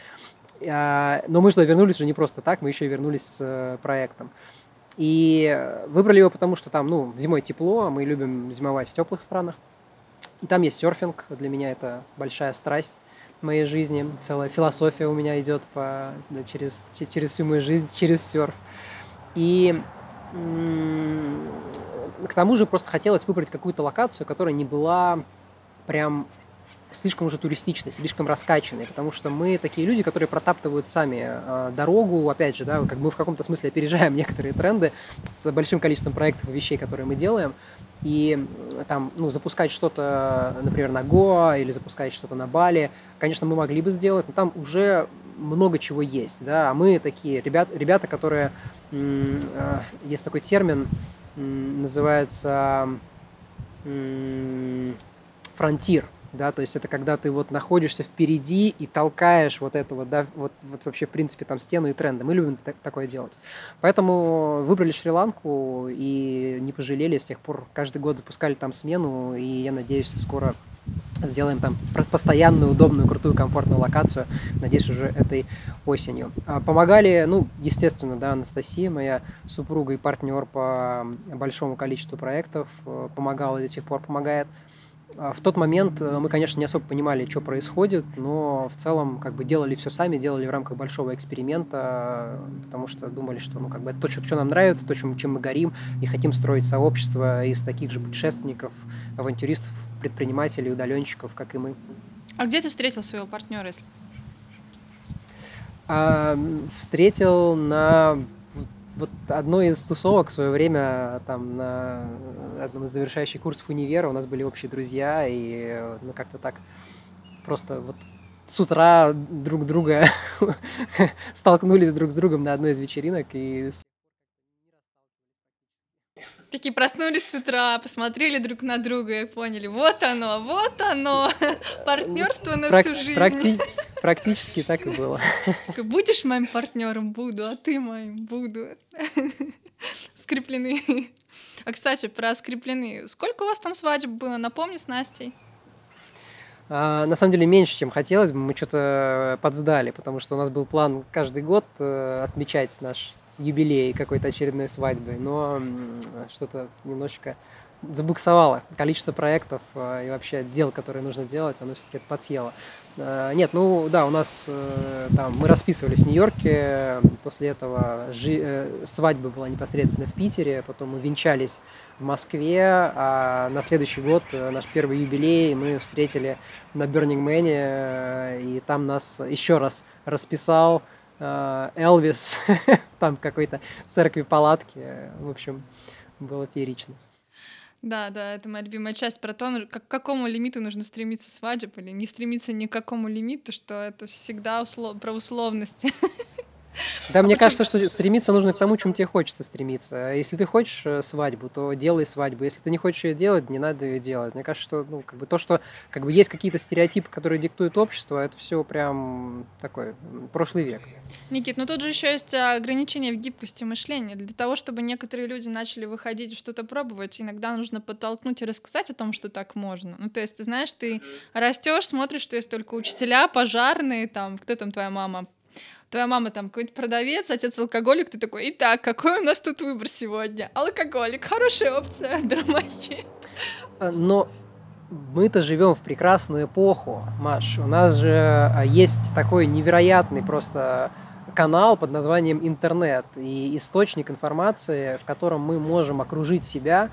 А, но мы сюда вернулись уже не просто так, мы еще и вернулись с э, проектом. И выбрали его потому, что там, ну, зимой тепло, а мы любим зимовать в теплых странах. И там есть серфинг, для меня это большая страсть моей жизни. Целая философия у меня идет по, да, через, через всю мою жизнь, через серф. И к тому же просто хотелось выбрать какую-то локацию, которая не была прям слишком уже туристичной, слишком раскачанной, потому что мы такие люди, которые протаптывают сами э, дорогу, опять же, да, как мы в каком-то смысле опережаем некоторые тренды с большим количеством проектов и вещей, которые мы делаем, и там, ну, запускать что-то, например, на Гоа или запускать что-то на Бали, конечно, мы могли бы сделать, но там уже много чего есть, да, а мы такие ребят, ребята, которые, есть такой термин, называется фронтир, да, то есть это когда ты вот находишься впереди и толкаешь вот этого, да, вот, вот вообще, в принципе, там стену и тренды. Мы любим так, такое делать. Поэтому выбрали Шри-Ланку и не пожалели, с тех пор каждый год запускали там смену, и я надеюсь, скоро сделаем там постоянную, удобную, крутую, комфортную локацию, надеюсь, уже этой осенью. А, помогали, ну, естественно, да, Анастасия, моя супруга и партнер по большому количеству проектов, э, помогала и до сих пор помогает. А, в тот момент э, мы, конечно, не особо понимали, что происходит, но в целом как бы делали все сами, делали в рамках большого эксперимента, потому что думали, что ну, как бы это то, что, что нам нравится, то, чем, чем мы горим, и хотим строить сообщество из таких же путешественников, авантюристов, предпринимателей, удаленщиков, как и мы. А где ты встретил своего партнера, если? А, встретил на вот одной из тусовок в свое время там на одном из завершающих курсов универа у нас были общие друзья, и ну как-то так просто вот с утра друг друга столкнулись друг с другом на одной из вечеринок и Такие проснулись с утра, посмотрели друг на друга и поняли, вот оно, вот оно, партнерство на всю жизнь. Практи- практически так и было. Будешь моим партнером? Буду, а ты моим? Буду. Скреплены. А, кстати, про скреплены. Сколько у вас там свадеб было? Напомни с Настей. А, на самом деле меньше, чем хотелось бы. Мы что-то подсдали, потому что у нас был план каждый год э, отмечать наш юбилей какой-то очередной свадьбы, но что-то немножечко забуксовало. Количество проектов э, и вообще дел, которые нужно делать, оно все-таки подсъело. Э, нет, ну да, у нас э, там мы расписывались в Нью-Йорке, после этого жи- свадьба была непосредственно в Питере, потом мы венчались в Москве, а на следующий год наш первый юбилей мы встретили на Burning Man, и там нас еще раз расписал Элвис, там какой-то церкви палатки. В общем, было феерично. Да, да, это моя любимая часть про то, к какому лимиту нужно стремиться свадеб или не стремиться ни к какому лимиту, что это всегда услов... про условности. Да, мне кажется, что стремиться нужно к тому, чем тебе хочется стремиться. Если ты хочешь э, свадьбу, то делай свадьбу. Если ты не хочешь ее делать, не надо ее делать. Мне кажется, что ну, как бы то, что как бы есть какие-то стереотипы, которые диктуют общество, это все прям такой прошлый век. Никит, ну тут же еще есть ограничения в гибкости мышления. Для того, чтобы некоторые люди начали выходить и что-то пробовать, иногда нужно подтолкнуть и рассказать о том, что так можно. Ну, то есть, ты знаешь, ты растешь, смотришь, что есть только учителя, пожарные, там, кто там твоя мама, твоя мама там какой-то продавец, отец алкоголик, ты такой, итак, какой у нас тут выбор сегодня? Алкоголик, хорошая опция, драмахи. Э, но мы-то живем в прекрасную эпоху, Маш. У нас же а, есть такой невероятный просто канал под названием интернет и источник информации, в котором мы можем окружить себя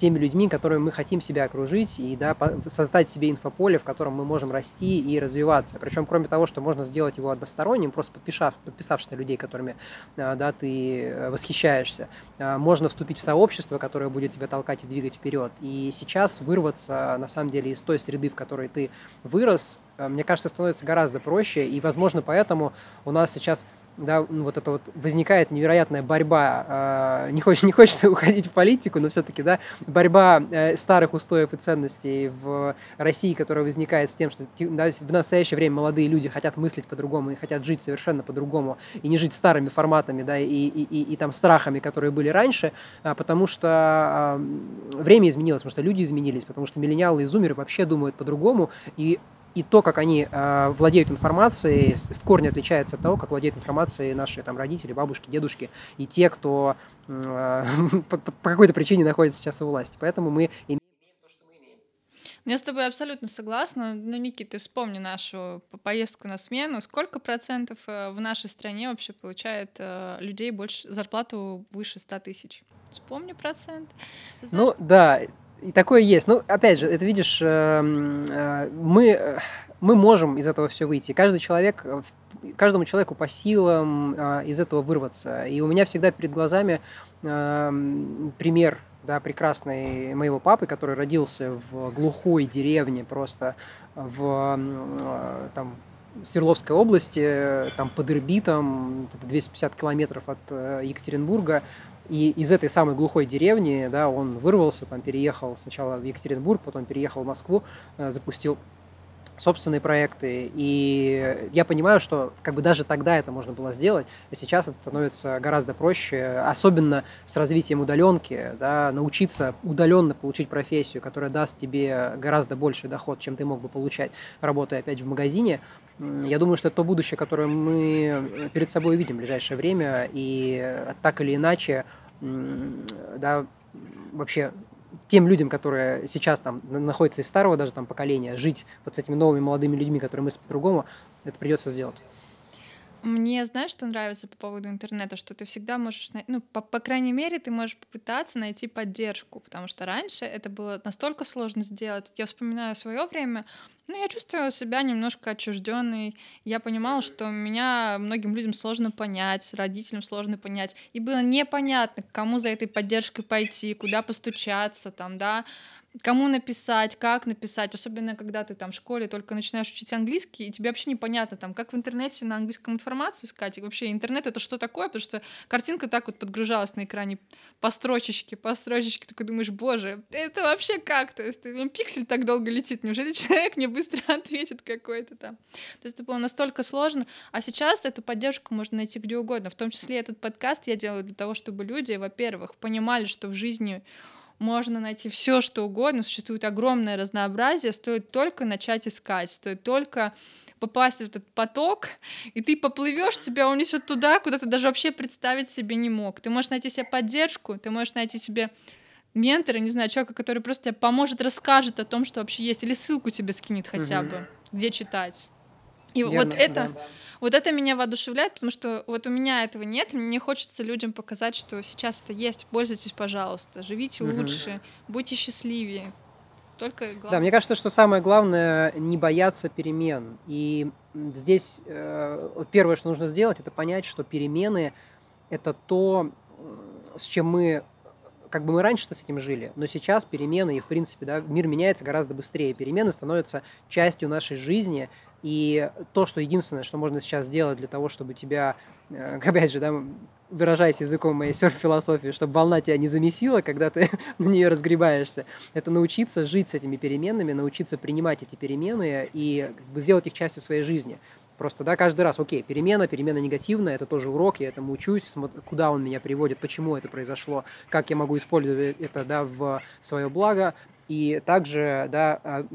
теми людьми, которыми мы хотим себя окружить, и да, создать себе инфополе, в котором мы можем расти и развиваться. Причем, кроме того, что можно сделать его односторонним, просто подписав, подписавшись на людей, которыми а, да, ты э, восхищаешься, а, можно вступить в сообщество, которое будет тебя толкать и двигать вперед. И сейчас вырваться, на самом деле, из той среды, в которой ты вырос, э, мне кажется, становится гораздо проще, и, возможно, поэтому у нас сейчас да, ну, вот это вот возникает невероятная борьба, э, не, хочется, не хочется уходить в политику, но все-таки, да, борьба э, старых устоев и ценностей в России, которая возникает с тем, что да, в настоящее время молодые люди хотят мыслить по-другому и хотят жить совершенно по-другому, и не жить старыми форматами, да, и, и, и, и там страхами, которые были раньше, а, потому что э, время изменилось, потому что люди изменились, потому что миллениалы и зумеры вообще думают по-другому, и и то, как они э, владеют информацией, в корне отличается от того, как владеют информацией наши там, родители, бабушки, дедушки и те, кто э, по, по какой-то причине находится сейчас у власти. Поэтому мы имеем имеем. Я с тобой абсолютно согласна. Ну, Никита, вспомни нашу поездку на смену. Сколько процентов э, в нашей стране вообще получает э, людей больше зарплату выше 100 тысяч? Вспомни процент. Ну да, и такое есть. Ну, опять же, это видишь, эм, э, мы, э, мы можем из этого все выйти. Каждый человек, э, каждому человеку по силам из этого вырваться. И у меня всегда перед глазами пример да, прекрасный моего папы, который родился в глухой деревне, просто в там, Свердловской области, там под Ирбитом, 250 километров от Екатеринбурга, и из этой самой глухой деревни, да, он вырвался, там переехал сначала в Екатеринбург, потом переехал в Москву, э, запустил собственные проекты. И я понимаю, что как бы даже тогда это можно было сделать, а сейчас это становится гораздо проще, особенно с развитием удаленки, да, научиться удаленно получить профессию, которая даст тебе гораздо больший доход, чем ты мог бы получать, работая опять в магазине. Я думаю, что это то будущее, которое мы перед собой видим в ближайшее время, и так или иначе, да, вообще тем людям, которые сейчас там находятся из старого даже там поколения, жить вот с этими новыми молодыми людьми, которые мыслят по-другому, это придется сделать. Мне, знаешь, что нравится по поводу интернета, что ты всегда можешь, ну, по, по крайней мере, ты можешь попытаться найти поддержку, потому что раньше это было настолько сложно сделать. Я вспоминаю свое время, ну, я чувствовала себя немножко отчужденной. Я понимала, что меня многим людям сложно понять, родителям сложно понять. И было непонятно, к кому за этой поддержкой пойти, куда постучаться, там, да кому написать, как написать, особенно когда ты там в школе только начинаешь учить английский, и тебе вообще непонятно, там, как в интернете на английском информацию искать, и вообще интернет это что такое, потому что картинка так вот подгружалась на экране по строчечке, по строчечке, такой думаешь, боже, это вообще как? То есть пиксель так долго летит, неужели человек мне быстро ответит какой-то там? То есть это было настолько сложно, а сейчас эту поддержку можно найти где угодно, в том числе этот подкаст я делаю для того, чтобы люди, во-первых, понимали, что в жизни можно найти все, что угодно, существует огромное разнообразие, стоит только начать искать, стоит только попасть в этот поток, и ты поплывешь, тебя унесет туда, куда ты даже вообще представить себе не мог. Ты можешь найти себе поддержку, ты можешь найти себе ментора, не знаю, человека, который просто тебе поможет, расскажет о том, что вообще есть, или ссылку тебе скинет хотя угу. бы, где читать. И Верно, вот это, да. Вот это меня воодушевляет, потому что вот у меня этого нет, мне хочется людям показать, что сейчас это есть, пользуйтесь, пожалуйста, живите угу. лучше, будьте счастливее. Только главное. Да, мне кажется, что самое главное не бояться перемен. И здесь э, первое, что нужно сделать, это понять, что перемены это то, с чем мы как бы мы раньше с этим жили, но сейчас перемены и, в принципе, да, мир меняется гораздо быстрее. Перемены становятся частью нашей жизни, и то, что единственное, что можно сейчас сделать для того, чтобы тебя, э, опять же, да, выражаясь языком моей серф-философии, чтобы волна тебя не замесила, когда ты на нее разгребаешься, это научиться жить с этими переменами, научиться принимать эти перемены и как бы, сделать их частью своей жизни. Просто, да, каждый раз, окей, перемена, перемена негативная, это тоже урок, я этому учусь, куда он меня приводит, почему это произошло, как я могу использовать это, да, в свое благо, и также, да, а,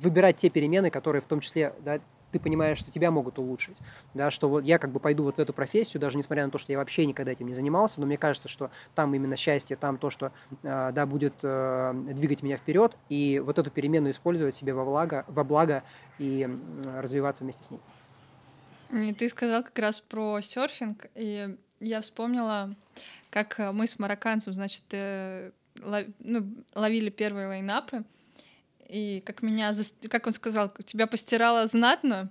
выбирать те перемены, которые в том числе, да, ты понимаешь, что тебя могут улучшить, да, что вот я как бы пойду вот в эту профессию, даже несмотря на то, что я вообще никогда этим не занимался, но мне кажется, что там именно счастье, там то, что, э, да, будет э, двигать меня вперед, и вот эту перемену использовать себе во благо, во благо и развиваться вместе с ней. И ты сказал как раз про серфинг, и я вспомнила, как мы с марокканцем, значит, э, лов, ну, ловили первые лайнапы, и как меня, как он сказал, тебя постирала знатно.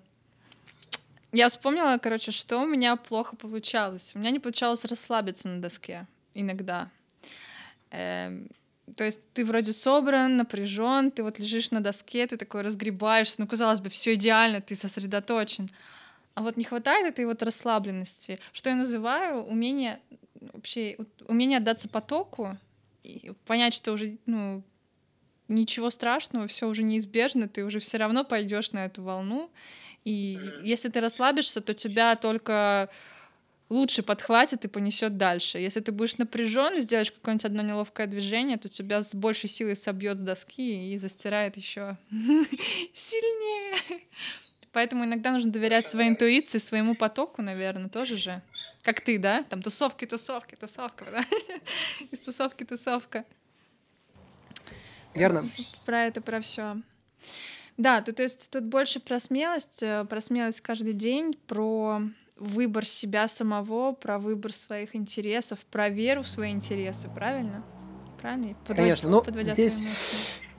Я вспомнила, короче, что у меня плохо получалось. У меня не получалось расслабиться на доске иногда. Эм, то есть ты вроде собран, напряжен, ты вот лежишь на доске, ты такой разгребаешься, ну, казалось бы, все идеально, ты сосредоточен. А вот не хватает этой вот расслабленности, что я называю умение вообще умение отдаться потоку и понять, что уже ну ничего страшного, все уже неизбежно, ты уже все равно пойдешь на эту волну. И если ты расслабишься, то тебя только лучше подхватит и понесет дальше. Если ты будешь напряжен и сделаешь какое-нибудь одно неловкое движение, то тебя с большей силой собьет с доски и застирает еще сильнее. Поэтому иногда нужно доверять своей интуиции, своему потоку, наверное, тоже же. Как ты, да? Там тусовки, тусовки, тусовка, да? Из тусовки тусовка. Верно. Про это, про все. Да, то, то есть тут больше про смелость, э, про смелость каждый день, про выбор себя самого, про выбор своих интересов, про веру в свои интересы, правильно? Правильно? Подводя, Конечно, но ну, здесь,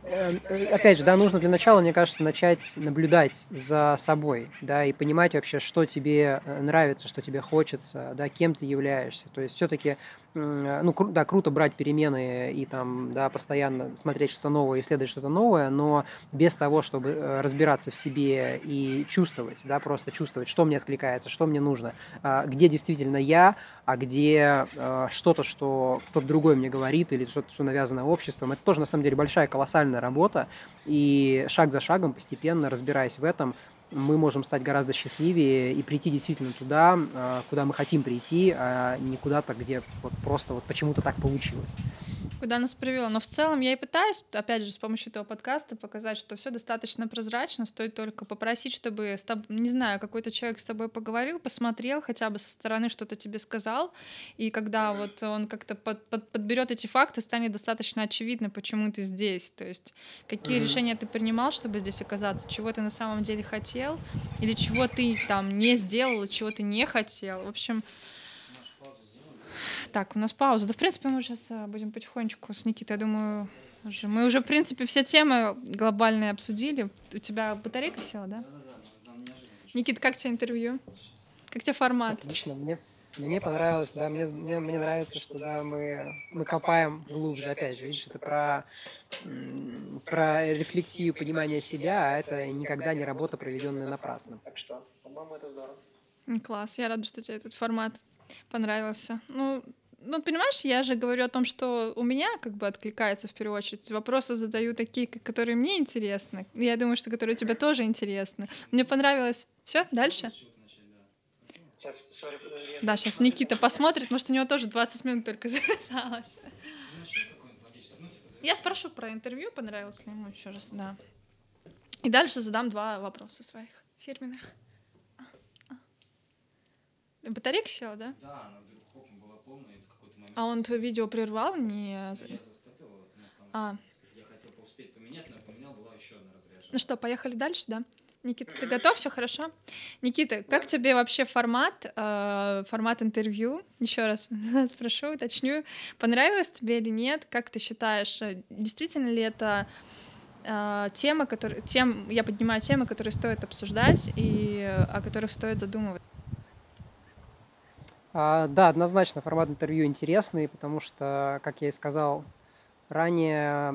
э, э, опять же, да, нужно для начала, мне кажется, начать наблюдать за собой, да, и понимать вообще, что тебе нравится, что тебе хочется, да, кем ты являешься. То есть все-таки ну, кру- да, круто брать перемены и там, да, постоянно смотреть что-то новое, исследовать что-то новое, но без того, чтобы э, разбираться в себе и чувствовать, да, просто чувствовать, что мне откликается, что мне нужно, а, где действительно я, а где э, что-то, что кто-то другой мне говорит или что-то, что навязано обществом. Это тоже, на самом деле, большая, колоссальная работа, и шаг за шагом, постепенно разбираясь в этом, мы можем стать гораздо счастливее и прийти действительно туда, а, куда мы хотим прийти, а не куда-то, где вот просто вот почему-то так получилось куда нас привело. Но в целом я и пытаюсь, опять же, с помощью этого подкаста показать, что все достаточно прозрачно, стоит только попросить, чтобы, не знаю, какой-то человек с тобой поговорил, посмотрел, хотя бы со стороны что-то тебе сказал, и когда вот он как-то под, под, подберет эти факты, станет достаточно очевидно, почему ты здесь, то есть какие mm-hmm. решения ты принимал, чтобы здесь оказаться, чего ты на самом деле хотел, или чего ты там не сделал, чего ты не хотел. В общем, так, у нас пауза. Да, в принципе, мы сейчас э, будем потихонечку с Никитой, я думаю, уже. Мы уже, в принципе, все темы глобальные обсудили. У тебя батарейка села, да? Никит, как тебе интервью? Как тебе формат? Отлично, мне, мне понравилось, да, мне, мне, мне нравится, что да, мы, мы копаем глубже, опять же, видишь, это про, про рефлексию, понимание себя, а это никогда не работа, проведенная напрасно. Так что, по-моему, это здорово. Класс, я рада, что тебе этот формат понравился. Ну, ну, понимаешь, я же говорю о том, что у меня как бы откликается в первую очередь. Вопросы задаю такие, которые мне интересны. Я думаю, что которые тебе тоже интересны. Мне понравилось. Все, дальше? Сейчас, sorry, подожди. Да, сейчас Никита посмотрит, может, у него тоже 20 минут только завязалось. Я спрошу про интервью, понравилось ли ему еще раз, да. И дальше задам два вопроса своих фирменных. А, а. Батарейка села, да? Да, она а он твое видео прервал? Не... Я застопил, ну, а. я хотел успеть поменять, но поменял, была еще одна разряженная. Ну что, поехали дальше, да? Никита, ты готов? Все хорошо? Никита, как тебе вообще формат, э, формат интервью? Еще раз спрошу, уточню. Понравилось тебе или нет? Как ты считаешь, э, действительно ли это э, тема, который, тем, я поднимаю темы, которые стоит обсуждать и о которых стоит задумываться? А, да, однозначно формат интервью интересный, потому что, как я и сказал ранее,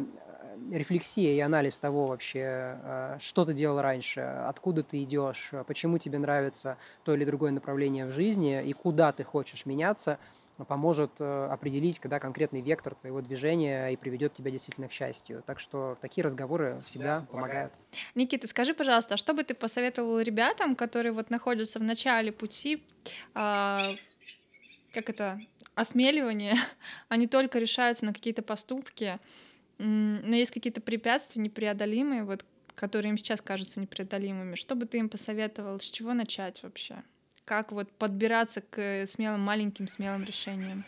э, рефлексия и анализ того вообще, э, что ты делал раньше, откуда ты идешь, почему тебе нравится то или другое направление в жизни и куда ты хочешь меняться, поможет э, определить, когда конкретный вектор твоего движения и приведет тебя действительно к счастью. Так что такие разговоры всегда помогают. Никита, скажи, пожалуйста, а что бы ты посоветовал ребятам, которые вот находятся в начале пути, а, как это, осмеливание, они только решаются на какие-то поступки, но есть какие-то препятствия непреодолимые, вот, которые им сейчас кажутся непреодолимыми. Что бы ты им посоветовал, с чего начать вообще? Как вот подбираться к смелым, маленьким, смелым решениям?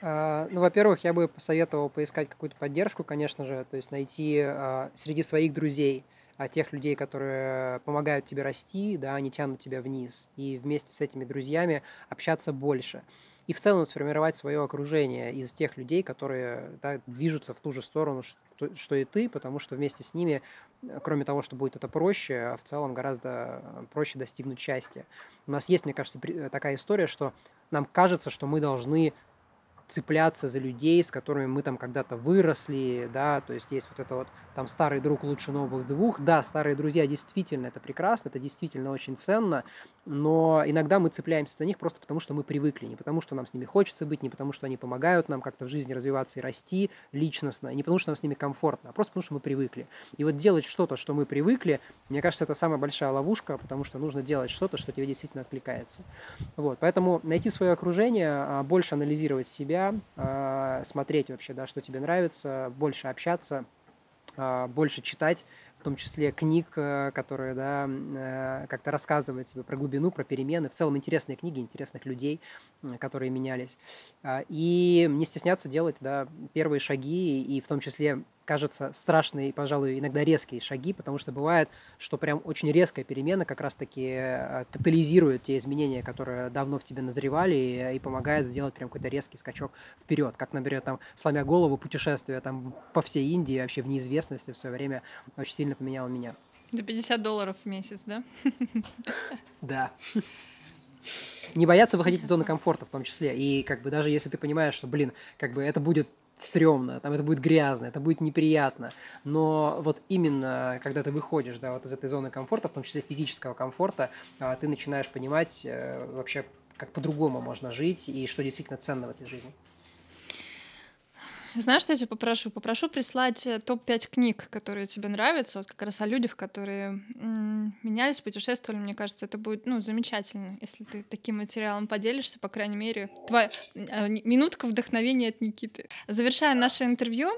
А, ну, во-первых, я бы посоветовал поискать какую-то поддержку, конечно же, то есть найти а, среди своих друзей – а тех людей, которые помогают тебе расти, да, они тянут тебя вниз, и вместе с этими друзьями общаться больше. И в целом сформировать свое окружение из тех людей, которые да, движутся в ту же сторону, что, что и ты, потому что вместе с ними, кроме того, что будет это проще, в целом гораздо проще достигнуть счастья. У нас есть, мне кажется, такая история, что нам кажется, что мы должны цепляться за людей, с которыми мы там когда-то выросли, да, то есть есть вот это вот там старый друг лучше новых двух, да, старые друзья действительно это прекрасно, это действительно очень ценно, но иногда мы цепляемся за них просто потому, что мы привыкли, не потому, что нам с ними хочется быть, не потому, что они помогают нам как-то в жизни развиваться и расти личностно, не потому, что нам с ними комфортно, а просто потому, что мы привыкли. И вот делать что-то, что мы привыкли, мне кажется, это самая большая ловушка, потому что нужно делать что-то, что тебе действительно откликается. Вот, поэтому найти свое окружение, а, больше анализировать себя, себя, а, смотреть вообще, да, что тебе нравится, больше общаться, а, больше читать, в том числе книг, э, которые, да, э, как-то рассказывают тебе про глубину, про перемены. В целом интересные книги, интересных людей, которые менялись. А, и не стесняться делать, да, первые шаги, и в том числе кажется страшные, пожалуй, иногда резкие шаги, потому что бывает, что прям очень резкая перемена как раз-таки э, катализирует те изменения, которые давно в тебе назревали, и, и помогает сделать прям какой-то резкий скачок вперед. Как, например, там, сломя голову, путешествие там по всей Индии, вообще в неизвестности в свое время очень сильно поменяло меня. За 50 долларов в месяц, да? Да. Не бояться выходить из зоны комфорта в том числе. И как бы даже если ты понимаешь, что, блин, как бы это будет стрёмно, там это будет грязно, это будет неприятно. Но вот именно когда ты выходишь, да, вот из этой зоны комфорта, в том числе физического комфорта, а, ты начинаешь понимать э, вообще, как по-другому можно жить и что действительно ценно в этой жизни. Знаешь, что я тебя попрошу? Попрошу прислать э, топ-5 книг, которые тебе нравятся, вот как раз о людях, которые менялись, путешествовали. Мне кажется, это будет ну, замечательно, если ты таким материалом поделишься, по крайней мере. Твоя э, минутка вдохновения от Никиты. Завершая наше интервью,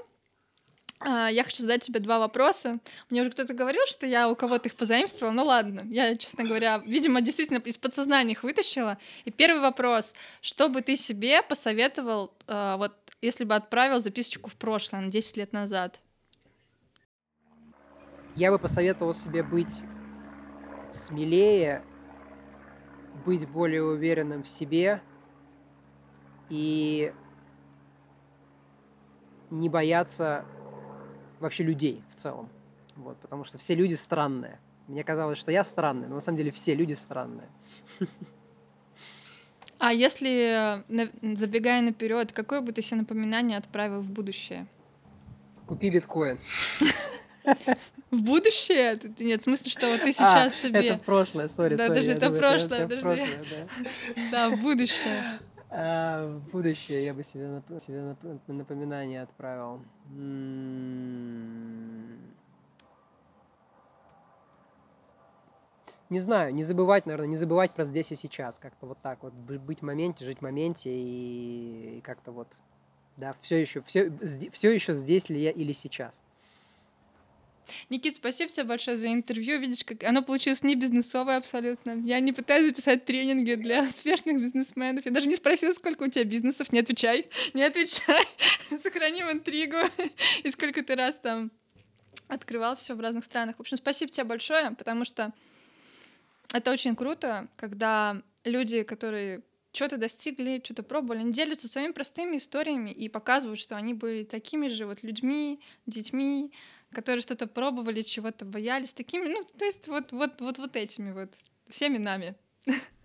а, я хочу задать тебе два вопроса. Мне уже кто-то говорил, что я у кого-то их позаимствовала. Ну ладно, я, честно говоря, видимо, действительно из подсознания их вытащила. И первый вопрос. Что бы ты себе посоветовал э, вот если бы отправил записочку в прошлое, на 10 лет назад? Я бы посоветовал себе быть смелее, быть более уверенным в себе и не бояться вообще людей в целом. Вот, потому что все люди странные. Мне казалось, что я странный, но на самом деле все люди странные. А если, забегая наперед, какое бы ты себе напоминание отправил в будущее? Купи биткоин. В будущее? Нет, в смысле, что вот ты а, сейчас а, себе... это прошлое, сори, Да, подожди, это прошлое, подожди. Да, в будущее. А, в будущее я бы себе, себе напоминание отправил. Не знаю, не забывать, наверное, не забывать про здесь и сейчас. Как-то вот так вот быть в моменте, жить в моменте и как-то вот, да, все еще, все, все еще здесь ли я или сейчас. Никит, спасибо тебе большое за интервью. Видишь, как оно получилось не бизнесовое абсолютно. Я не пытаюсь записать тренинги для успешных бизнесменов. Я даже не спросила, сколько у тебя бизнесов. Не отвечай, не отвечай. Сохраним интригу. И сколько ты раз там открывал все в разных странах. В общем, спасибо тебе большое, потому что это очень круто, когда люди, которые что-то достигли, что-то пробовали, они делятся своими простыми историями и показывают, что они были такими же вот людьми, детьми, которые что-то пробовали, чего-то боялись, такими, ну, то есть вот, вот, вот, вот этими вот, всеми нами.